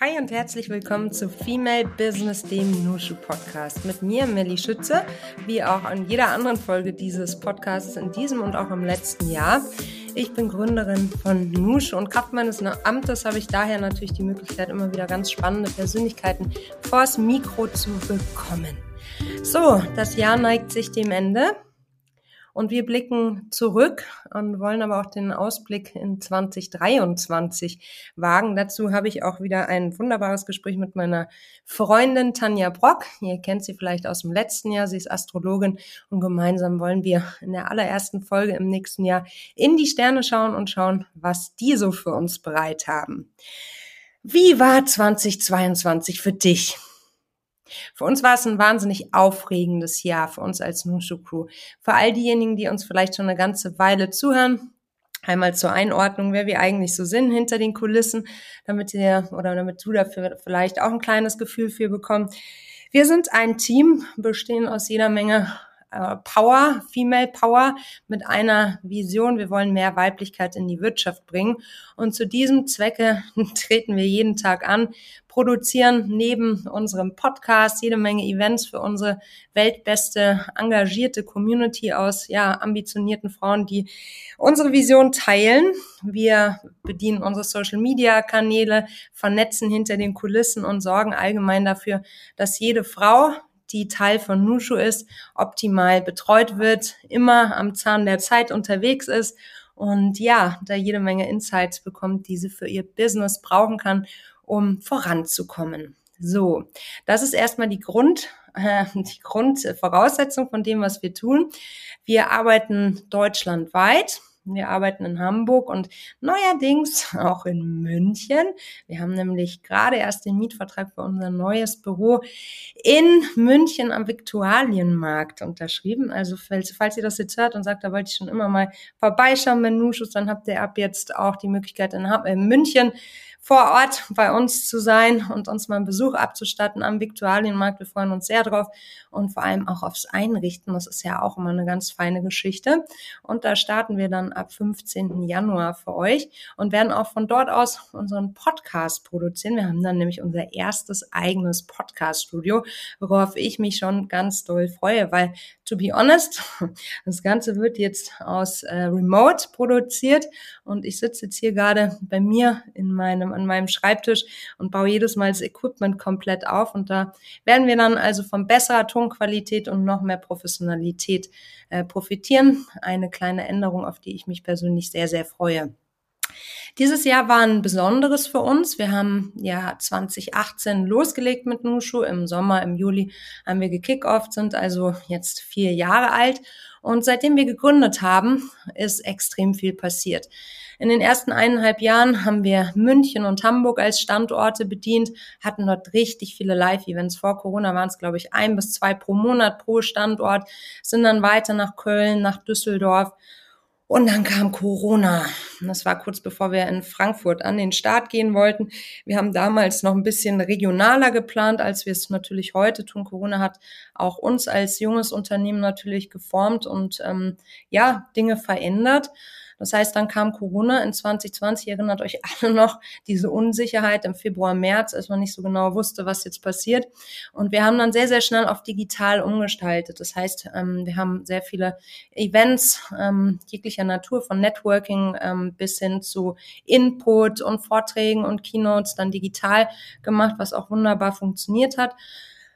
Hi und herzlich willkommen zu Female Business, dem Nushu Podcast. Mit mir, Melly Schütze, wie auch an jeder anderen Folge dieses Podcasts in diesem und auch im letzten Jahr. Ich bin Gründerin von Nushu und Kraft meines Amtes habe ich daher natürlich die Möglichkeit, immer wieder ganz spannende Persönlichkeiten vors Mikro zu bekommen. So, das Jahr neigt sich dem Ende. Und wir blicken zurück und wollen aber auch den Ausblick in 2023 wagen. Dazu habe ich auch wieder ein wunderbares Gespräch mit meiner Freundin Tanja Brock. Ihr kennt sie vielleicht aus dem letzten Jahr. Sie ist Astrologin und gemeinsam wollen wir in der allerersten Folge im nächsten Jahr in die Sterne schauen und schauen, was die so für uns bereit haben. Wie war 2022 für dich? Für uns war es ein wahnsinnig aufregendes Jahr, für uns als Nushu Crew. Für all diejenigen, die uns vielleicht schon eine ganze Weile zuhören, einmal zur Einordnung, wer wir eigentlich so sind hinter den Kulissen, damit ihr oder damit du dafür vielleicht auch ein kleines Gefühl für bekommst. Wir sind ein Team, bestehen aus jeder Menge äh, Power, Female Power, mit einer Vision. Wir wollen mehr Weiblichkeit in die Wirtschaft bringen. Und zu diesem Zwecke treten wir jeden Tag an, produzieren neben unserem Podcast jede Menge Events für unsere weltbeste, engagierte Community aus, ja, ambitionierten Frauen, die unsere Vision teilen. Wir bedienen unsere Social Media Kanäle, vernetzen hinter den Kulissen und sorgen allgemein dafür, dass jede Frau, die Teil von Nushu ist, optimal betreut wird, immer am Zahn der Zeit unterwegs ist und ja, da jede Menge Insights bekommt, die sie für ihr Business brauchen kann, um voranzukommen. So, das ist erstmal die Grund, äh, die Grundvoraussetzung von dem, was wir tun. Wir arbeiten deutschlandweit. Wir arbeiten in Hamburg und neuerdings auch in München. Wir haben nämlich gerade erst den Mietvertrag für unser neues Büro in München am Viktualienmarkt unterschrieben. Also falls, falls ihr das jetzt hört und sagt, da wollte ich schon immer mal vorbeischauen bei Nuschus, dann habt ihr ab jetzt auch die Möglichkeit in, in München vor Ort bei uns zu sein und uns mal einen Besuch abzustatten am Viktualienmarkt. Wir freuen uns sehr drauf und vor allem auch aufs Einrichten. Das ist ja auch immer eine ganz feine Geschichte. Und da starten wir dann ab 15. Januar für euch und werden auch von dort aus unseren Podcast produzieren. Wir haben dann nämlich unser erstes eigenes Podcast-Studio, worauf ich mich schon ganz doll freue, weil to be honest, das Ganze wird jetzt aus äh, Remote produziert und ich sitze jetzt hier gerade bei mir in meinem an meinem Schreibtisch und baue jedes Mal das Equipment komplett auf. Und da werden wir dann also von besserer Tonqualität und noch mehr Professionalität äh, profitieren. Eine kleine Änderung, auf die ich mich persönlich sehr, sehr freue. Dieses Jahr war ein besonderes für uns. Wir haben ja 2018 losgelegt mit Nushu. Im Sommer, im Juli haben wir gekickoff, sind also jetzt vier Jahre alt. Und seitdem wir gegründet haben, ist extrem viel passiert. In den ersten eineinhalb Jahren haben wir München und Hamburg als Standorte bedient, hatten dort richtig viele Live-Events. Vor Corona waren es, glaube ich, ein bis zwei pro Monat pro Standort, sind dann weiter nach Köln, nach Düsseldorf. Und dann kam Corona. Das war kurz bevor wir in Frankfurt an den Start gehen wollten. Wir haben damals noch ein bisschen regionaler geplant, als wir es natürlich heute tun. Corona hat auch uns als junges Unternehmen natürlich geformt und ähm, ja, Dinge verändert. Das heißt, dann kam Corona in 2020, erinnert euch alle noch, diese Unsicherheit im Februar, März, als man nicht so genau wusste, was jetzt passiert. Und wir haben dann sehr, sehr schnell auf digital umgestaltet. Das heißt, ähm, wir haben sehr viele Events ähm, jeglicher Natur, von Networking ähm, bis hin zu Input und Vorträgen und Keynotes dann digital gemacht, was auch wunderbar funktioniert hat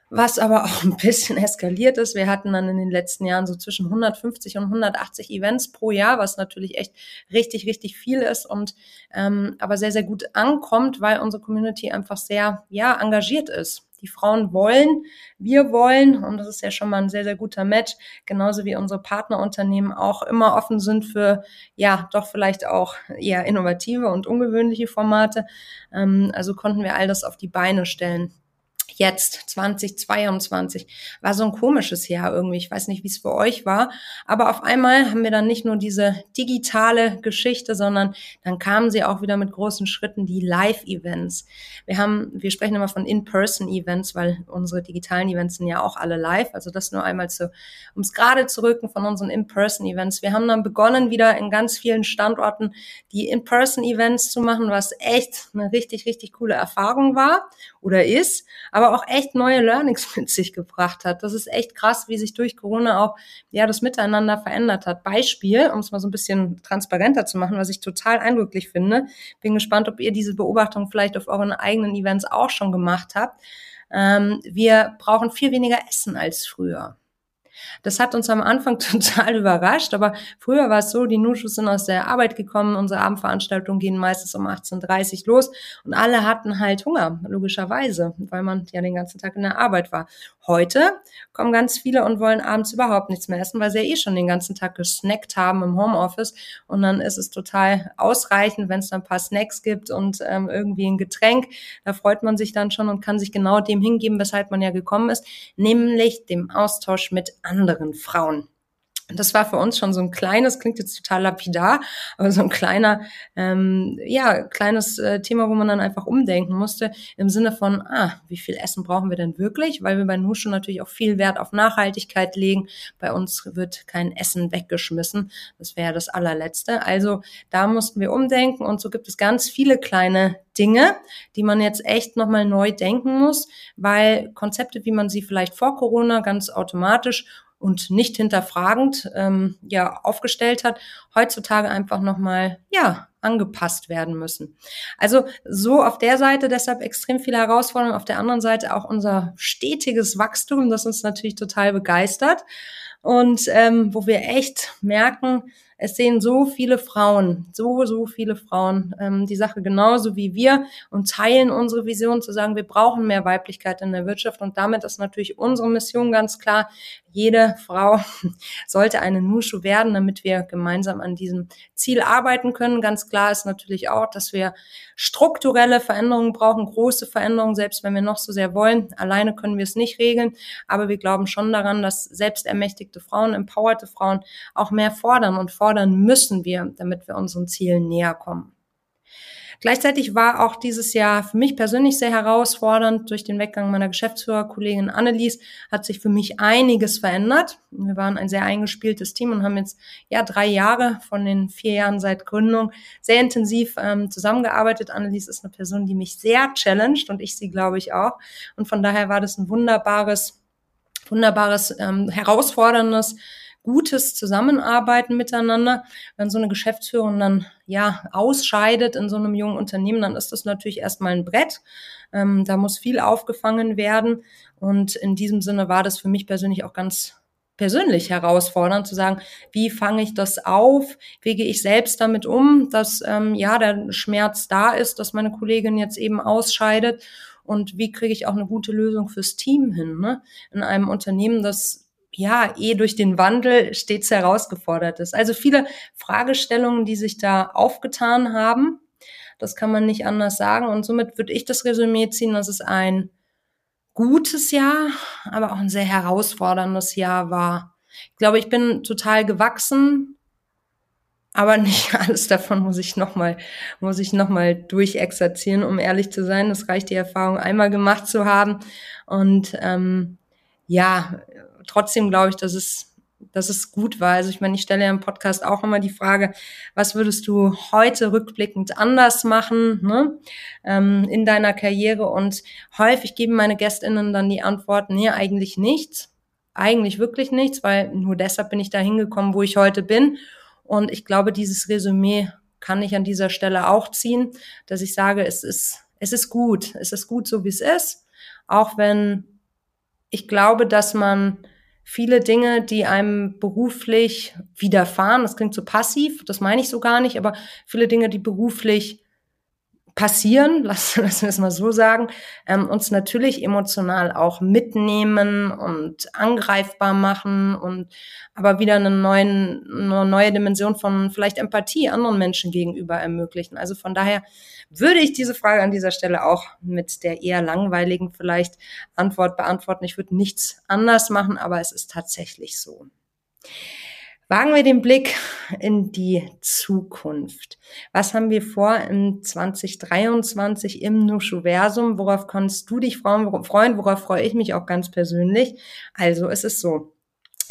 was aber auch ein bisschen eskaliert ist. Wir hatten dann in den letzten Jahren so zwischen 150 und 180 Events pro Jahr, was natürlich echt richtig, richtig viel ist und ähm, aber sehr, sehr gut ankommt, weil unsere Community einfach sehr, ja, engagiert ist. Die Frauen wollen, wir wollen, und das ist ja schon mal ein sehr, sehr guter Match, genauso wie unsere Partnerunternehmen auch immer offen sind für, ja, doch vielleicht auch eher innovative und ungewöhnliche Formate. Ähm, also konnten wir all das auf die Beine stellen jetzt 2022 war so ein komisches Jahr irgendwie. Ich weiß nicht, wie es für euch war, aber auf einmal haben wir dann nicht nur diese digitale Geschichte, sondern dann kamen sie auch wieder mit großen Schritten die Live-Events. Wir haben, wir sprechen immer von In-Person-Events, weil unsere digitalen Events sind ja auch alle live. Also das nur einmal zu, um es gerade zu rücken von unseren In-Person-Events. Wir haben dann begonnen, wieder in ganz vielen Standorten die In-Person-Events zu machen, was echt eine richtig, richtig coole Erfahrung war oder ist aber auch echt neue Learnings mit sich gebracht hat. Das ist echt krass, wie sich durch Corona auch ja das Miteinander verändert hat. Beispiel, um es mal so ein bisschen transparenter zu machen, was ich total eindrücklich finde. Bin gespannt, ob ihr diese Beobachtung vielleicht auf euren eigenen Events auch schon gemacht habt. Ähm, wir brauchen viel weniger Essen als früher. Das hat uns am Anfang total überrascht, aber früher war es so, die Nuschus sind aus der Arbeit gekommen, unsere Abendveranstaltungen gehen meistens um 18.30 Uhr los und alle hatten halt Hunger, logischerweise, weil man ja den ganzen Tag in der Arbeit war. Heute kommen ganz viele und wollen abends überhaupt nichts mehr essen, weil sie ja eh schon den ganzen Tag gesnackt haben im Homeoffice und dann ist es total ausreichend, wenn es dann ein paar Snacks gibt und ähm, irgendwie ein Getränk. Da freut man sich dann schon und kann sich genau dem hingeben, weshalb man ja gekommen ist, nämlich dem Austausch mit anderen Frauen. Das war für uns schon so ein kleines, klingt jetzt total lapidar, aber so ein kleiner, ähm, ja, kleines äh, Thema, wo man dann einfach umdenken musste, im Sinne von, ah, wie viel Essen brauchen wir denn wirklich? Weil wir bei Nushu natürlich auch viel Wert auf Nachhaltigkeit legen. Bei uns wird kein Essen weggeschmissen. Das wäre das allerletzte. Also da mussten wir umdenken und so gibt es ganz viele kleine Dinge, die man jetzt echt nochmal neu denken muss, weil Konzepte, wie man sie vielleicht vor Corona ganz automatisch und nicht hinterfragend ähm, ja aufgestellt hat, heutzutage einfach nochmal ja angepasst werden müssen. Also so auf der Seite deshalb extrem viele Herausforderungen, auf der anderen Seite auch unser stetiges Wachstum, das uns natürlich total begeistert und ähm, wo wir echt merken, es sehen so viele Frauen, so, so viele Frauen ähm, die Sache genauso wie wir und teilen unsere Vision zu sagen, wir brauchen mehr Weiblichkeit in der Wirtschaft und damit ist natürlich unsere Mission ganz klar, jede Frau sollte eine Nushu werden, damit wir gemeinsam an diesem Ziel arbeiten können. Ganz klar ist natürlich auch, dass wir strukturelle Veränderungen brauchen, große Veränderungen, selbst wenn wir noch so sehr wollen. Alleine können wir es nicht regeln, aber wir glauben schon daran, dass selbstermächtigte Frauen, empowerte Frauen auch mehr fordern und fordern müssen wir, damit wir unseren Zielen näher kommen. Gleichzeitig war auch dieses Jahr für mich persönlich sehr herausfordernd. Durch den Weggang meiner Geschäftsführerkollegin Annelies hat sich für mich einiges verändert. Wir waren ein sehr eingespieltes Team und haben jetzt ja drei Jahre von den vier Jahren seit Gründung sehr intensiv ähm, zusammengearbeitet. Annelies ist eine Person, die mich sehr challenged und ich sie, glaube ich, auch. Und von daher war das ein wunderbares, wunderbares, ähm, herausforderndes gutes Zusammenarbeiten miteinander. Wenn so eine Geschäftsführung dann ja ausscheidet in so einem jungen Unternehmen, dann ist das natürlich erstmal ein Brett. Ähm, da muss viel aufgefangen werden. Und in diesem Sinne war das für mich persönlich auch ganz persönlich herausfordernd zu sagen, wie fange ich das auf, wie gehe ich selbst damit um, dass ähm, ja der Schmerz da ist, dass meine Kollegin jetzt eben ausscheidet und wie kriege ich auch eine gute Lösung fürs Team hin, ne? in einem Unternehmen, das ja, eh durch den Wandel stets herausgefordert ist. Also viele Fragestellungen, die sich da aufgetan haben. Das kann man nicht anders sagen. Und somit würde ich das Resümee ziehen, dass es ein gutes Jahr, aber auch ein sehr herausforderndes Jahr war. Ich glaube, ich bin total gewachsen, aber nicht alles davon muss ich nochmal, muss ich nochmal durchexerzieren, um ehrlich zu sein. Das reicht die Erfahrung einmal gemacht zu haben. Und ähm, ja, trotzdem glaube ich, dass es, dass es gut war. Also ich meine, ich stelle ja im Podcast auch immer die Frage, was würdest du heute rückblickend anders machen ne, ähm, in deiner Karriere? Und häufig geben meine Gästinnen dann die Antwort, nee, eigentlich nichts. Eigentlich wirklich nichts, weil nur deshalb bin ich da hingekommen, wo ich heute bin. Und ich glaube, dieses Resümee kann ich an dieser Stelle auch ziehen, dass ich sage, es ist, es ist gut. Es ist gut, so wie es ist. Auch wenn ich glaube, dass man viele Dinge, die einem beruflich widerfahren, das klingt so passiv, das meine ich so gar nicht, aber viele Dinge, die beruflich passieren, lassen, lassen wir es mal so sagen, ähm, uns natürlich emotional auch mitnehmen und angreifbar machen und aber wieder eine, neuen, eine neue Dimension von vielleicht Empathie anderen Menschen gegenüber ermöglichen. Also von daher würde ich diese Frage an dieser Stelle auch mit der eher langweiligen vielleicht Antwort beantworten. Ich würde nichts anders machen, aber es ist tatsächlich so. Wagen wir den Blick in die Zukunft. Was haben wir vor in 2023 im Nuschuversum? Worauf kannst du dich freuen? Worauf freue ich mich auch ganz persönlich? Also es ist so.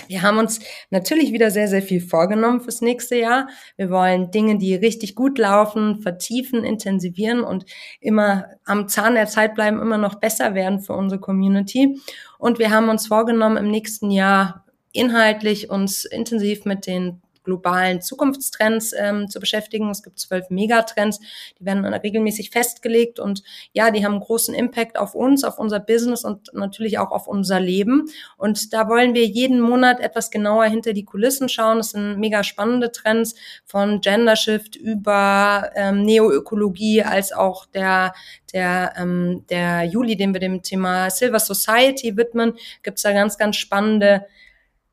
Wir haben uns natürlich wieder sehr, sehr viel vorgenommen fürs nächste Jahr. Wir wollen Dinge, die richtig gut laufen, vertiefen, intensivieren und immer am Zahn der Zeit bleiben, immer noch besser werden für unsere Community. Und wir haben uns vorgenommen, im nächsten Jahr inhaltlich uns intensiv mit den globalen Zukunftstrends ähm, zu beschäftigen. Es gibt zwölf Megatrends, die werden regelmäßig festgelegt und ja, die haben großen Impact auf uns, auf unser Business und natürlich auch auf unser Leben. Und da wollen wir jeden Monat etwas genauer hinter die Kulissen schauen. Das sind mega spannende Trends von Gender Shift über ähm, Neoökologie als auch der der, ähm, der Juli, den wir dem Thema Silver Society widmen, gibt's da ganz, ganz spannende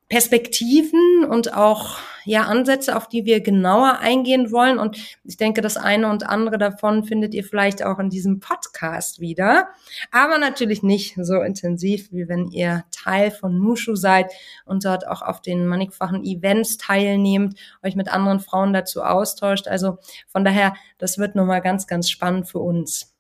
Perspektiven und auch ja Ansätze, auf die wir genauer eingehen wollen. Und ich denke, das eine und andere davon findet ihr vielleicht auch in diesem Podcast wieder. Aber natürlich nicht so intensiv, wie wenn ihr Teil von Nushu seid und dort auch auf den mannigfachen Events teilnehmt, euch mit anderen Frauen dazu austauscht. Also von daher, das wird nochmal ganz, ganz spannend für uns.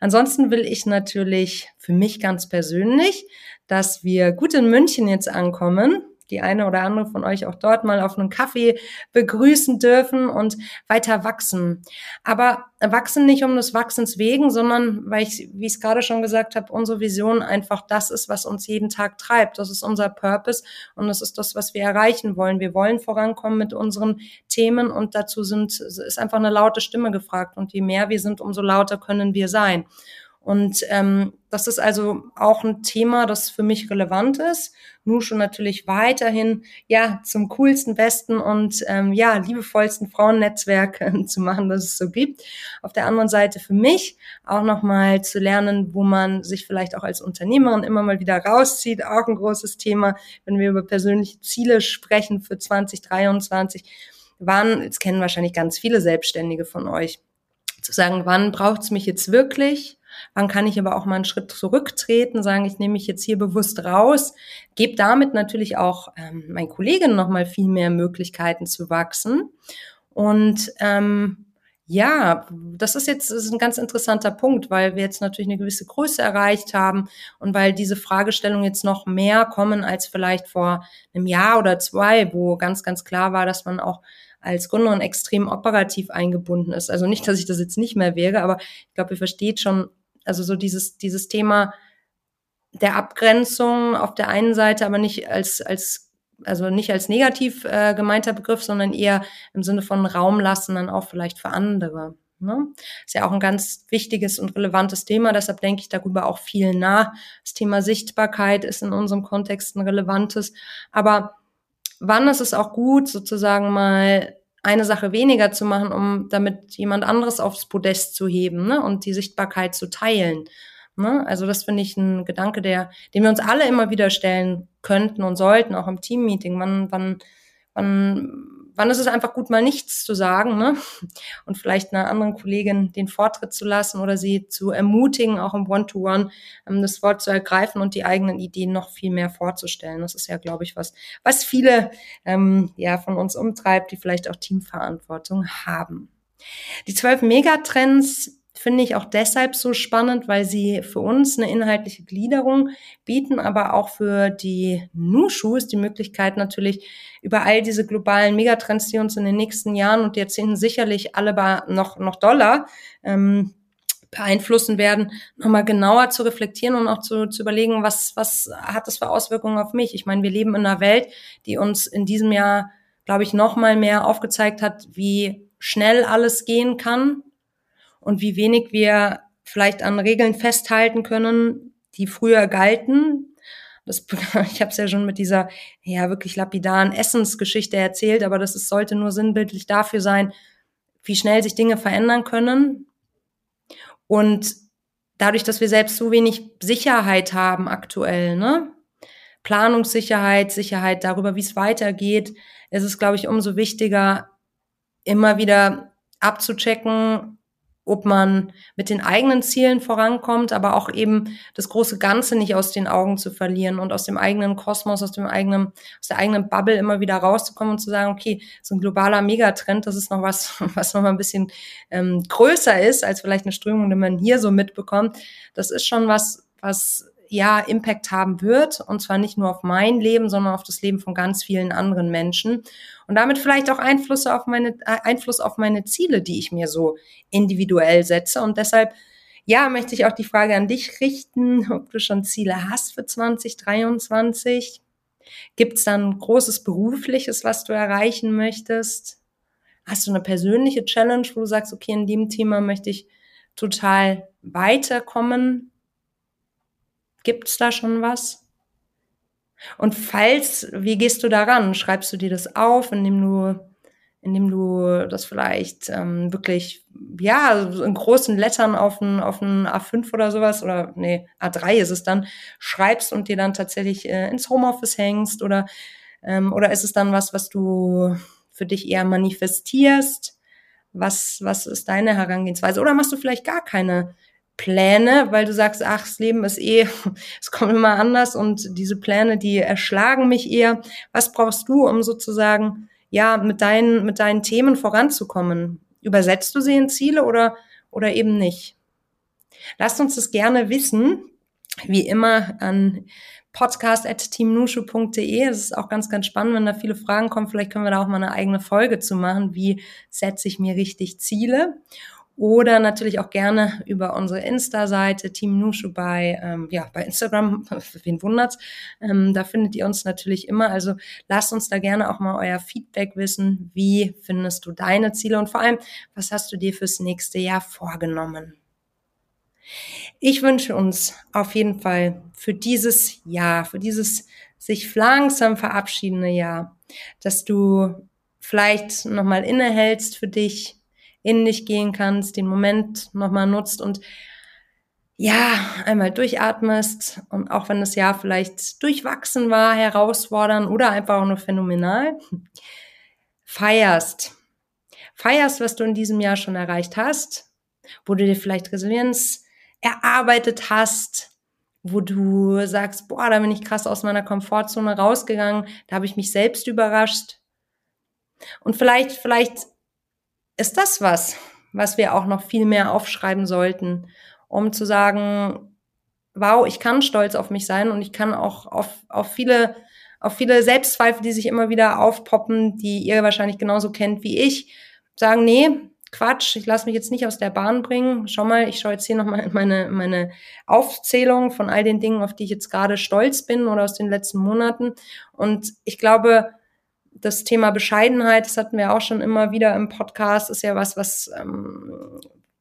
Ansonsten will ich natürlich für mich ganz persönlich, dass wir gut in München jetzt ankommen die eine oder andere von euch auch dort mal auf einen Kaffee begrüßen dürfen und weiter wachsen. Aber wachsen nicht um des Wachsens wegen, sondern weil ich, wie ich es gerade schon gesagt habe, unsere Vision einfach das ist, was uns jeden Tag treibt. Das ist unser Purpose und das ist das, was wir erreichen wollen. Wir wollen vorankommen mit unseren Themen und dazu sind, ist einfach eine laute Stimme gefragt. Und je mehr wir sind, umso lauter können wir sein. Und ähm, das ist also auch ein Thema, das für mich relevant ist. Nushu natürlich weiterhin ja zum coolsten, besten und ähm, ja liebevollsten Frauennetzwerk äh, zu machen, das es so gibt. Auf der anderen Seite für mich auch nochmal zu lernen, wo man sich vielleicht auch als Unternehmerin immer mal wieder rauszieht, auch ein großes Thema, wenn wir über persönliche Ziele sprechen für 2023. Waren, jetzt kennen wahrscheinlich ganz viele Selbstständige von euch, zu sagen, wann braucht's mich jetzt wirklich? Wann kann ich aber auch mal einen Schritt zurücktreten, sagen, ich nehme mich jetzt hier bewusst raus, gebe damit natürlich auch ähm, meinen Kolleginnen noch mal viel mehr Möglichkeiten zu wachsen. Und ähm, ja, das ist jetzt das ist ein ganz interessanter Punkt, weil wir jetzt natürlich eine gewisse Größe erreicht haben und weil diese Fragestellungen jetzt noch mehr kommen als vielleicht vor einem Jahr oder zwei, wo ganz, ganz klar war, dass man auch als Gründerin extrem operativ eingebunden ist. Also nicht, dass ich das jetzt nicht mehr wäre, aber ich glaube, ihr versteht schon, also so dieses, dieses Thema der Abgrenzung auf der einen Seite, aber nicht als, als also nicht als negativ äh, gemeinter Begriff, sondern eher im Sinne von Raum lassen, dann auch vielleicht für andere. Ne? Ist ja auch ein ganz wichtiges und relevantes Thema, deshalb denke ich darüber auch viel nach. Das Thema Sichtbarkeit ist in unserem Kontext ein relevantes. Aber wann ist es auch gut, sozusagen mal eine Sache weniger zu machen, um damit jemand anderes aufs Podest zu heben ne? und die Sichtbarkeit zu teilen. Ne? Also das finde ich ein Gedanke, der, den wir uns alle immer wieder stellen könnten und sollten, auch im Teammeeting. Wann, wann, wann wann ist es einfach gut, mal nichts zu sagen ne? und vielleicht einer anderen Kollegin den Vortritt zu lassen oder sie zu ermutigen, auch im One-to-One -One, ähm, das Wort zu ergreifen und die eigenen Ideen noch viel mehr vorzustellen. Das ist ja, glaube ich, was, was viele ähm, ja von uns umtreibt, die vielleicht auch Teamverantwortung haben. Die zwölf Megatrends finde ich auch deshalb so spannend, weil sie für uns eine inhaltliche Gliederung bieten, aber auch für die Nushus die Möglichkeit natürlich über all diese globalen Megatrends, die uns in den nächsten Jahren und Jahrzehnten sicherlich alle noch, noch doller ähm, beeinflussen werden, nochmal genauer zu reflektieren und auch zu, zu überlegen, was, was hat das für Auswirkungen auf mich? Ich meine, wir leben in einer Welt, die uns in diesem Jahr, glaube ich, nochmal mehr aufgezeigt hat, wie schnell alles gehen kann, und wie wenig wir vielleicht an Regeln festhalten können, die früher galten. Das, ich habe es ja schon mit dieser ja wirklich lapidaren Essensgeschichte erzählt, aber das ist, sollte nur sinnbildlich dafür sein, wie schnell sich Dinge verändern können. Und dadurch, dass wir selbst so wenig Sicherheit haben aktuell, ne? Planungssicherheit, Sicherheit darüber, wie es weitergeht, ist es, glaube ich, umso wichtiger, immer wieder abzuchecken, ob man mit den eigenen Zielen vorankommt, aber auch eben das große Ganze nicht aus den Augen zu verlieren und aus dem eigenen Kosmos, aus dem eigenen, aus der eigenen Bubble immer wieder rauszukommen und zu sagen, okay, so ein globaler Megatrend, das ist noch was, was noch mal ein bisschen ähm, größer ist als vielleicht eine Strömung, die man hier so mitbekommt. Das ist schon was, was ja Impact haben wird und zwar nicht nur auf mein Leben, sondern auf das Leben von ganz vielen anderen Menschen und damit vielleicht auch Einfluss auf meine äh, Einfluss auf meine Ziele, die ich mir so individuell setze und deshalb ja, möchte ich auch die Frage an dich richten, ob du schon Ziele hast für 2023. Gibt es dann großes berufliches, was du erreichen möchtest? Hast du eine persönliche Challenge, wo du sagst, okay, in dem Thema möchte ich total weiterkommen? Gibt's da schon was? Und falls, wie gehst du daran? Schreibst du dir das auf, indem du, indem du das vielleicht ähm, wirklich, ja, in großen Lettern auf ein, auf ein A5 oder sowas, oder nee, A3 ist es dann, schreibst und dir dann tatsächlich äh, ins Homeoffice hängst oder, ähm, oder ist es dann was, was du für dich eher manifestierst? Was, was ist deine Herangehensweise? Oder machst du vielleicht gar keine Pläne, weil du sagst, ach, das Leben ist eh, es kommt immer anders und diese Pläne, die erschlagen mich eher. Was brauchst du, um sozusagen, ja, mit deinen, mit deinen Themen voranzukommen? Übersetzt du sie in Ziele oder, oder eben nicht? Lasst uns das gerne wissen, wie immer an podcast.teamnushu.de. Das ist auch ganz, ganz spannend, wenn da viele Fragen kommen. Vielleicht können wir da auch mal eine eigene Folge zu machen. Wie setze ich mir richtig Ziele? Oder natürlich auch gerne über unsere Insta-Seite Team Nushu bei, ähm, ja, bei Instagram, wen wundert's, ähm, da findet ihr uns natürlich immer, also lasst uns da gerne auch mal euer Feedback wissen, wie findest du deine Ziele? Und vor allem, was hast du dir fürs nächste Jahr vorgenommen? Ich wünsche uns auf jeden Fall für dieses Jahr, für dieses sich langsam verabschiedende Jahr, dass du vielleicht nochmal innehältst für dich, in dich gehen kannst, den Moment nochmal nutzt und ja, einmal durchatmest und auch wenn das Jahr vielleicht durchwachsen war, herausfordern oder einfach auch nur phänomenal, feierst. Feierst, was du in diesem Jahr schon erreicht hast, wo du dir vielleicht Resilienz erarbeitet hast, wo du sagst, boah, da bin ich krass aus meiner Komfortzone rausgegangen, da habe ich mich selbst überrascht. Und vielleicht, vielleicht ist das was, was wir auch noch viel mehr aufschreiben sollten, um zu sagen, wow, ich kann stolz auf mich sein und ich kann auch auf, auf viele auf viele Selbstzweifel, die sich immer wieder aufpoppen, die ihr wahrscheinlich genauso kennt wie ich, sagen, nee, Quatsch, ich lasse mich jetzt nicht aus der Bahn bringen. Schau mal, ich schaue jetzt hier nochmal meine, meine Aufzählung von all den Dingen, auf die ich jetzt gerade stolz bin oder aus den letzten Monaten. Und ich glaube, das Thema Bescheidenheit, das hatten wir auch schon immer wieder im Podcast, ist ja was, was, ähm,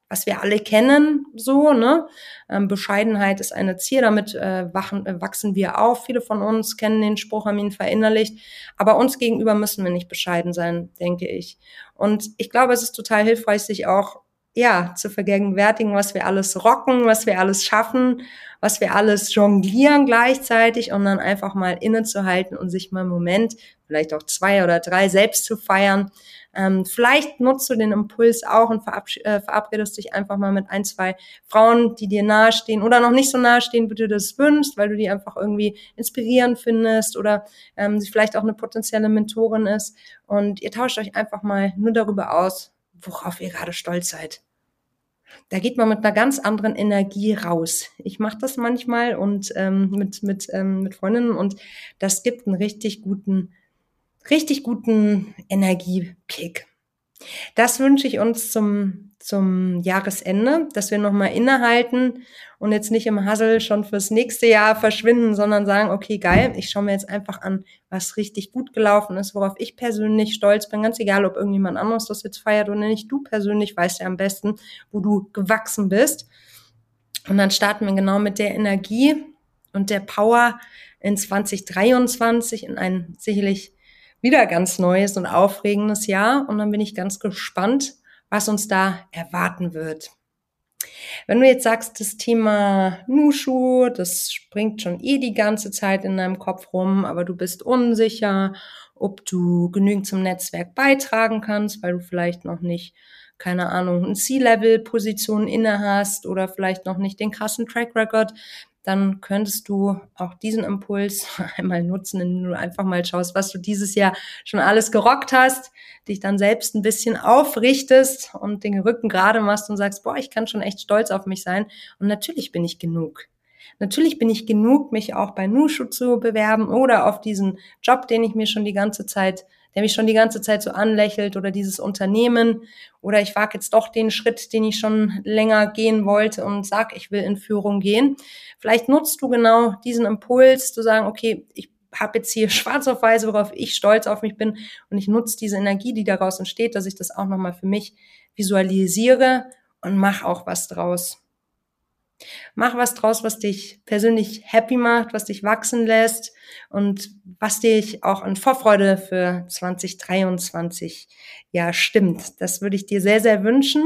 was wir alle kennen, so, ne? Ähm, Bescheidenheit ist eine Zier, damit äh, wachen, äh, wachsen wir auf. Viele von uns kennen den Spruch, haben ihn verinnerlicht. Aber uns gegenüber müssen wir nicht bescheiden sein, denke ich. Und ich glaube, es ist total hilfreich, sich auch ja, zu vergegenwärtigen, was wir alles rocken, was wir alles schaffen, was wir alles jonglieren gleichzeitig und dann einfach mal innezuhalten und sich mal einen Moment, vielleicht auch zwei oder drei selbst zu feiern. Ähm, vielleicht nutzt du den Impuls auch und äh, verabredest dich einfach mal mit ein, zwei Frauen, die dir nahestehen oder noch nicht so nahestehen, wie du das wünschst, weil du die einfach irgendwie inspirierend findest oder ähm, sie vielleicht auch eine potenzielle Mentorin ist. Und ihr tauscht euch einfach mal nur darüber aus, worauf ihr gerade stolz seid. Da geht man mit einer ganz anderen Energie raus. Ich mache das manchmal und ähm, mit mit ähm, mit Freundinnen und das gibt einen richtig guten richtig guten Energiekick. Das wünsche ich uns zum zum Jahresende, dass wir nochmal innehalten und jetzt nicht im Hassel schon fürs nächste Jahr verschwinden, sondern sagen, okay, geil, ich schaue mir jetzt einfach an, was richtig gut gelaufen ist, worauf ich persönlich stolz bin, ganz egal, ob irgendjemand anderes das jetzt feiert oder nicht, du persönlich weißt ja am besten, wo du gewachsen bist. Und dann starten wir genau mit der Energie und der Power in 2023 in ein sicherlich wieder ganz neues und aufregendes Jahr. Und dann bin ich ganz gespannt, was uns da erwarten wird. Wenn du jetzt sagst, das Thema Nushu, das springt schon eh die ganze Zeit in deinem Kopf rum, aber du bist unsicher, ob du genügend zum Netzwerk beitragen kannst, weil du vielleicht noch nicht, keine Ahnung, ein C-Level-Position inne hast oder vielleicht noch nicht den krassen Track Record, dann könntest du auch diesen Impuls einmal nutzen, indem du einfach mal schaust, was du dieses Jahr schon alles gerockt hast, dich dann selbst ein bisschen aufrichtest und den Rücken gerade machst und sagst, boah, ich kann schon echt stolz auf mich sein. Und natürlich bin ich genug. Natürlich bin ich genug, mich auch bei Nushu zu bewerben oder auf diesen Job, den ich mir schon die ganze Zeit der mich schon die ganze Zeit so anlächelt oder dieses Unternehmen oder ich wage jetzt doch den Schritt, den ich schon länger gehen wollte und sag, ich will in Führung gehen. Vielleicht nutzt du genau diesen Impuls zu sagen, okay, ich habe jetzt hier schwarz auf weiß, worauf ich stolz auf mich bin und ich nutze diese Energie, die daraus entsteht, dass ich das auch nochmal für mich visualisiere und mach auch was draus. Mach was draus, was dich persönlich happy macht, was dich wachsen lässt und was dich auch in Vorfreude für 2023 ja stimmt. Das würde ich dir sehr, sehr wünschen.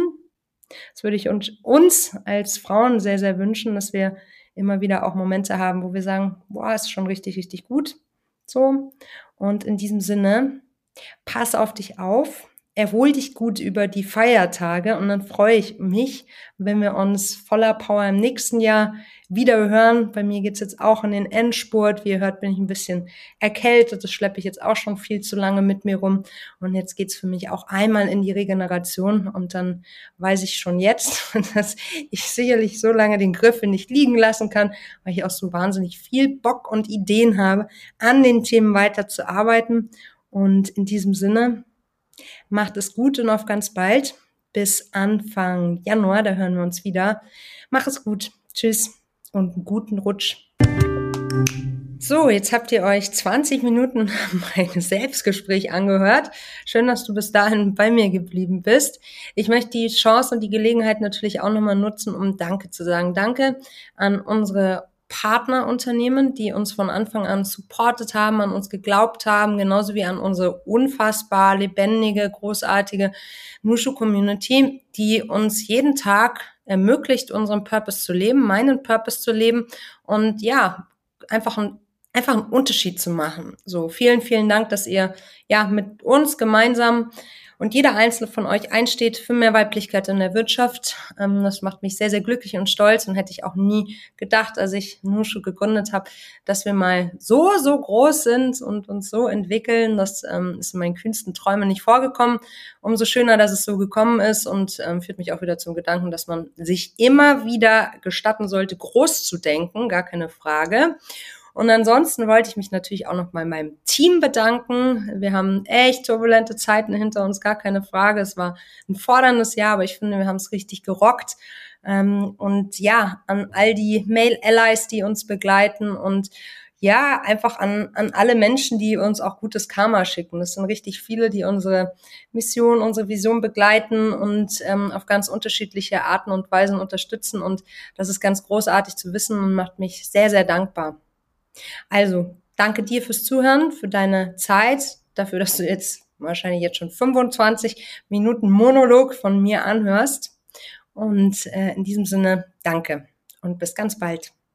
Das würde ich uns als Frauen sehr, sehr wünschen, dass wir immer wieder auch Momente haben, wo wir sagen, boah, ist schon richtig, richtig gut. So. Und in diesem Sinne, pass auf dich auf erhol dich gut über die Feiertage und dann freue ich mich, wenn wir uns voller Power im nächsten Jahr wieder hören. Bei mir geht's jetzt auch in den Endspurt. Wie ihr hört, bin ich ein bisschen erkältet. Das schleppe ich jetzt auch schon viel zu lange mit mir rum. Und jetzt geht's für mich auch einmal in die Regeneration. Und dann weiß ich schon jetzt, dass ich sicherlich so lange den Griffel nicht liegen lassen kann, weil ich auch so wahnsinnig viel Bock und Ideen habe, an den Themen weiterzuarbeiten. Und in diesem Sinne, Macht es gut und auf ganz bald. Bis Anfang Januar, da hören wir uns wieder. Mach es gut. Tschüss und einen guten Rutsch. So, jetzt habt ihr euch 20 Minuten mein Selbstgespräch angehört. Schön, dass du bis dahin bei mir geblieben bist. Ich möchte die Chance und die Gelegenheit natürlich auch nochmal nutzen, um Danke zu sagen. Danke an unsere Partnerunternehmen, die uns von Anfang an supportet haben, an uns geglaubt haben, genauso wie an unsere unfassbar lebendige, großartige Nushu-Community, die uns jeden Tag ermöglicht, unseren Purpose zu leben, meinen Purpose zu leben und ja, einfach ein einfach einen Unterschied zu machen. So, vielen, vielen Dank, dass ihr ja mit uns gemeinsam und jeder einzelne von euch einsteht für mehr Weiblichkeit in der Wirtschaft. Ähm, das macht mich sehr, sehr glücklich und stolz und hätte ich auch nie gedacht, als ich Nushu gegründet habe, dass wir mal so, so groß sind und uns so entwickeln. Das ähm, ist in meinen kühnsten Träumen nicht vorgekommen. Umso schöner, dass es so gekommen ist und ähm, führt mich auch wieder zum Gedanken, dass man sich immer wieder gestatten sollte, groß zu denken, gar keine Frage. Und ansonsten wollte ich mich natürlich auch noch mal meinem Team bedanken. Wir haben echt turbulente Zeiten hinter uns, gar keine Frage. Es war ein forderndes Jahr, aber ich finde, wir haben es richtig gerockt. Ähm, und ja, an all die Mail-Allies, die uns begleiten und ja, einfach an, an alle Menschen, die uns auch gutes Karma schicken. Das sind richtig viele, die unsere Mission, unsere Vision begleiten und ähm, auf ganz unterschiedliche Arten und Weisen unterstützen. Und das ist ganz großartig zu wissen und macht mich sehr, sehr dankbar. Also, danke dir fürs Zuhören, für deine Zeit, dafür, dass du jetzt wahrscheinlich jetzt schon 25 Minuten Monolog von mir anhörst. Und äh, in diesem Sinne, danke und bis ganz bald.